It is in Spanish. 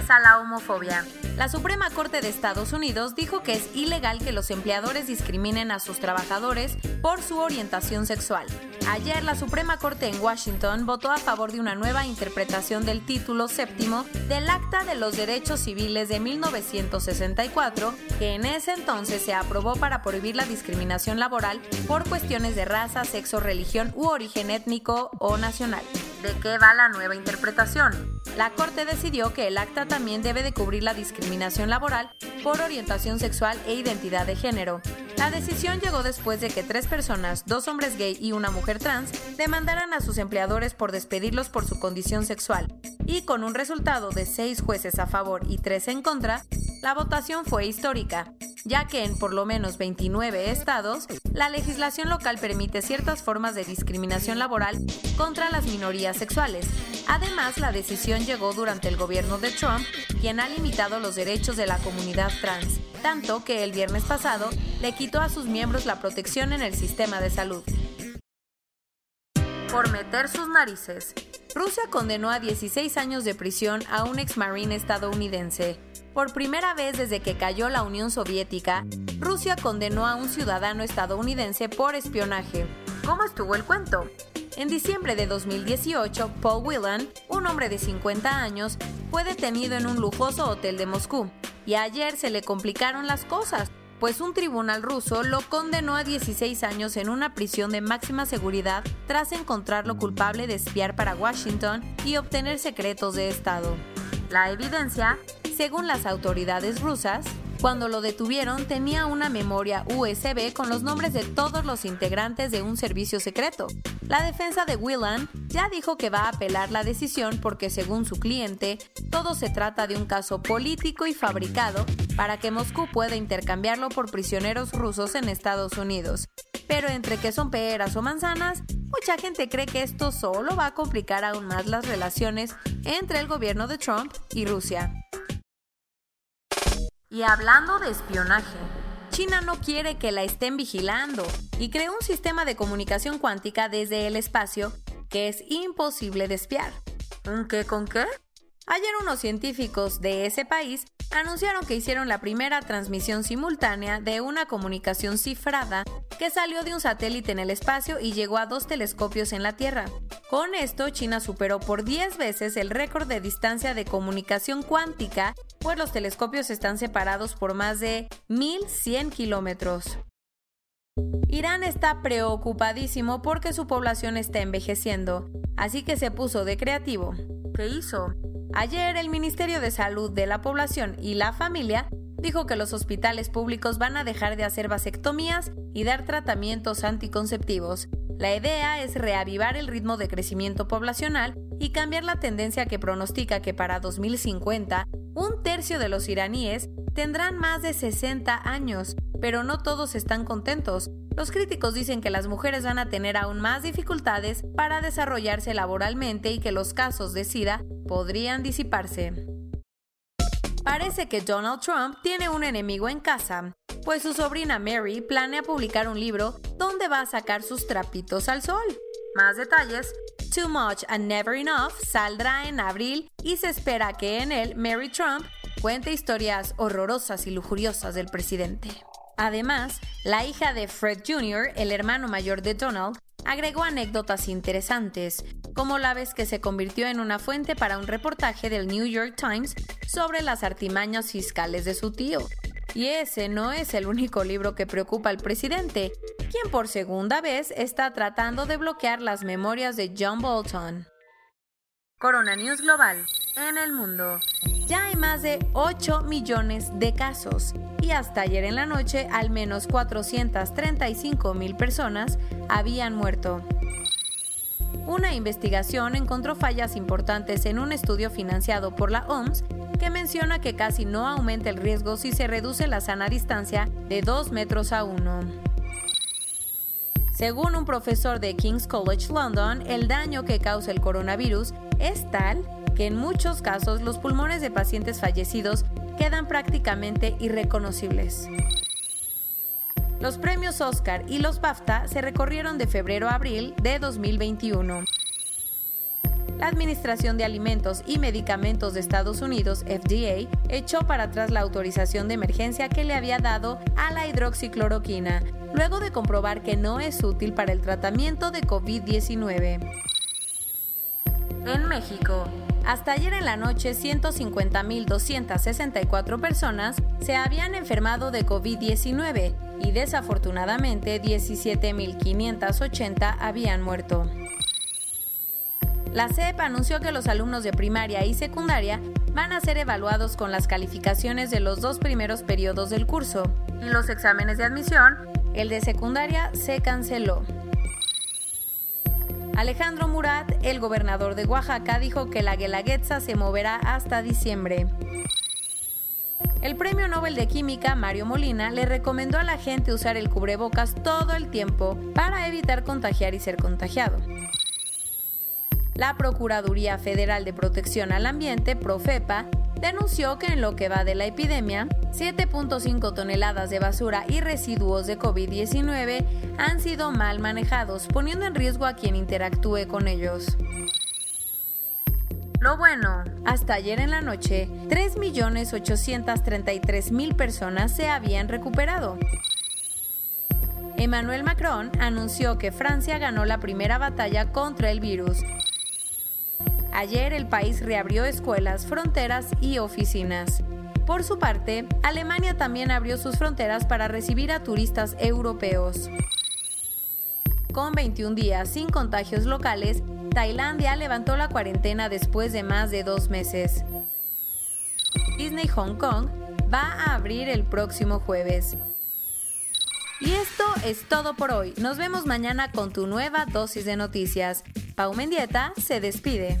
Un revés a la homofobia. La Suprema Corte de Estados Unidos dijo que es ilegal que los empleadores discriminen a sus trabajadores por su orientación sexual. Ayer la Suprema Corte en Washington votó a favor de una nueva interpretación del título séptimo del Acta de los Derechos Civiles de 1964, que en ese entonces se aprobó para prohibir la discriminación laboral por cuestiones de raza, sexo, religión u origen étnico o nacional. ¿De qué va la nueva interpretación? La Corte decidió que el acta también debe de cubrir la discriminación laboral por orientación sexual e identidad de género. La decisión llegó después de que tres personas, dos hombres gay y una mujer trans, demandaran a sus empleadores por despedirlos por su condición sexual. Y con un resultado de seis jueces a favor y tres en contra, la votación fue histórica, ya que en por lo menos 29 estados, la legislación local permite ciertas formas de discriminación laboral contra las minorías sexuales. Además, la decisión llegó durante el gobierno de Trump, quien ha limitado los derechos de la comunidad trans, tanto que el viernes pasado le quitó a sus miembros la protección en el sistema de salud. Por meter sus narices. Rusia condenó a 16 años de prisión a un ex marine estadounidense. Por primera vez desde que cayó la Unión Soviética, Rusia condenó a un ciudadano estadounidense por espionaje. ¿Cómo estuvo el cuento? En diciembre de 2018, Paul Whelan, un hombre de 50 años, fue detenido en un lujoso hotel de Moscú. Y ayer se le complicaron las cosas, pues un tribunal ruso lo condenó a 16 años en una prisión de máxima seguridad tras encontrarlo culpable de espiar para Washington y obtener secretos de Estado. La evidencia, según las autoridades rusas, cuando lo detuvieron tenía una memoria USB con los nombres de todos los integrantes de un servicio secreto. La defensa de Whelan ya dijo que va a apelar la decisión porque según su cliente, todo se trata de un caso político y fabricado para que Moscú pueda intercambiarlo por prisioneros rusos en Estados Unidos. Pero entre que son peras o manzanas, mucha gente cree que esto solo va a complicar aún más las relaciones entre el gobierno de Trump y Rusia. Y hablando de espionaje, China no quiere que la estén vigilando y creó un sistema de comunicación cuántica desde el espacio que es imposible de espiar. ¿Un qué con qué? Ayer unos científicos de ese país anunciaron que hicieron la primera transmisión simultánea de una comunicación cifrada que salió de un satélite en el espacio y llegó a dos telescopios en la Tierra. Con esto, China superó por 10 veces el récord de distancia de comunicación cuántica, pues los telescopios están separados por más de 1.100 kilómetros. Irán está preocupadísimo porque su población está envejeciendo, así que se puso de creativo. ¿Qué hizo? Ayer el Ministerio de Salud de la Población y la Familia dijo que los hospitales públicos van a dejar de hacer vasectomías y dar tratamientos anticonceptivos. La idea es reavivar el ritmo de crecimiento poblacional y cambiar la tendencia que pronostica que para 2050 un tercio de los iraníes tendrán más de 60 años, pero no todos están contentos. Los críticos dicen que las mujeres van a tener aún más dificultades para desarrollarse laboralmente y que los casos de SIDA podrían disiparse. Parece que Donald Trump tiene un enemigo en casa, pues su sobrina Mary planea publicar un libro donde va a sacar sus trapitos al sol. Más detalles. Too Much and Never Enough saldrá en abril y se espera que en él Mary Trump cuente historias horrorosas y lujuriosas del presidente. Además, la hija de Fred Jr., el hermano mayor de Donald, agregó anécdotas interesantes, como la vez que se convirtió en una fuente para un reportaje del New York Times sobre las artimañas fiscales de su tío. Y ese no es el único libro que preocupa al presidente, quien por segunda vez está tratando de bloquear las memorias de John Bolton. Corona News Global. En el mundo. Ya hay más de 8 millones de casos y hasta ayer en la noche al menos 435 mil personas habían muerto. Una investigación encontró fallas importantes en un estudio financiado por la OMS que menciona que casi no aumenta el riesgo si se reduce la sana distancia de 2 metros a 1. Según un profesor de King's College London, el daño que causa el coronavirus es tal que en muchos casos los pulmones de pacientes fallecidos quedan prácticamente irreconocibles. Los premios Oscar y los BAFTA se recorrieron de febrero a abril de 2021. La Administración de Alimentos y Medicamentos de Estados Unidos, FDA, echó para atrás la autorización de emergencia que le había dado a la hidroxicloroquina, luego de comprobar que no es útil para el tratamiento de COVID-19. En México, hasta ayer en la noche, 150.264 personas se habían enfermado de COVID-19 y desafortunadamente 17.580 habían muerto. La CEP anunció que los alumnos de primaria y secundaria van a ser evaluados con las calificaciones de los dos primeros periodos del curso y los exámenes de admisión, el de secundaria se canceló. Alejandro Murat, el gobernador de Oaxaca, dijo que la Guelaguetza se moverá hasta diciembre. El Premio Nobel de Química, Mario Molina, le recomendó a la gente usar el cubrebocas todo el tiempo para evitar contagiar y ser contagiado. La Procuraduría Federal de Protección al Ambiente, Profepa, denunció que en lo que va de la epidemia, 7.5 toneladas de basura y residuos de COVID-19 han sido mal manejados, poniendo en riesgo a quien interactúe con ellos. Lo bueno, hasta ayer en la noche, 3.833.000 personas se habían recuperado. Emmanuel Macron anunció que Francia ganó la primera batalla contra el virus Ayer el país reabrió escuelas, fronteras y oficinas. Por su parte, Alemania también abrió sus fronteras para recibir a turistas europeos. Con 21 días sin contagios locales, Tailandia levantó la cuarentena después de más de dos meses. Disney Hong Kong va a abrir el próximo jueves. Y esto es todo por hoy. Nos vemos mañana con tu nueva dosis de noticias. Pau Mendieta se despide.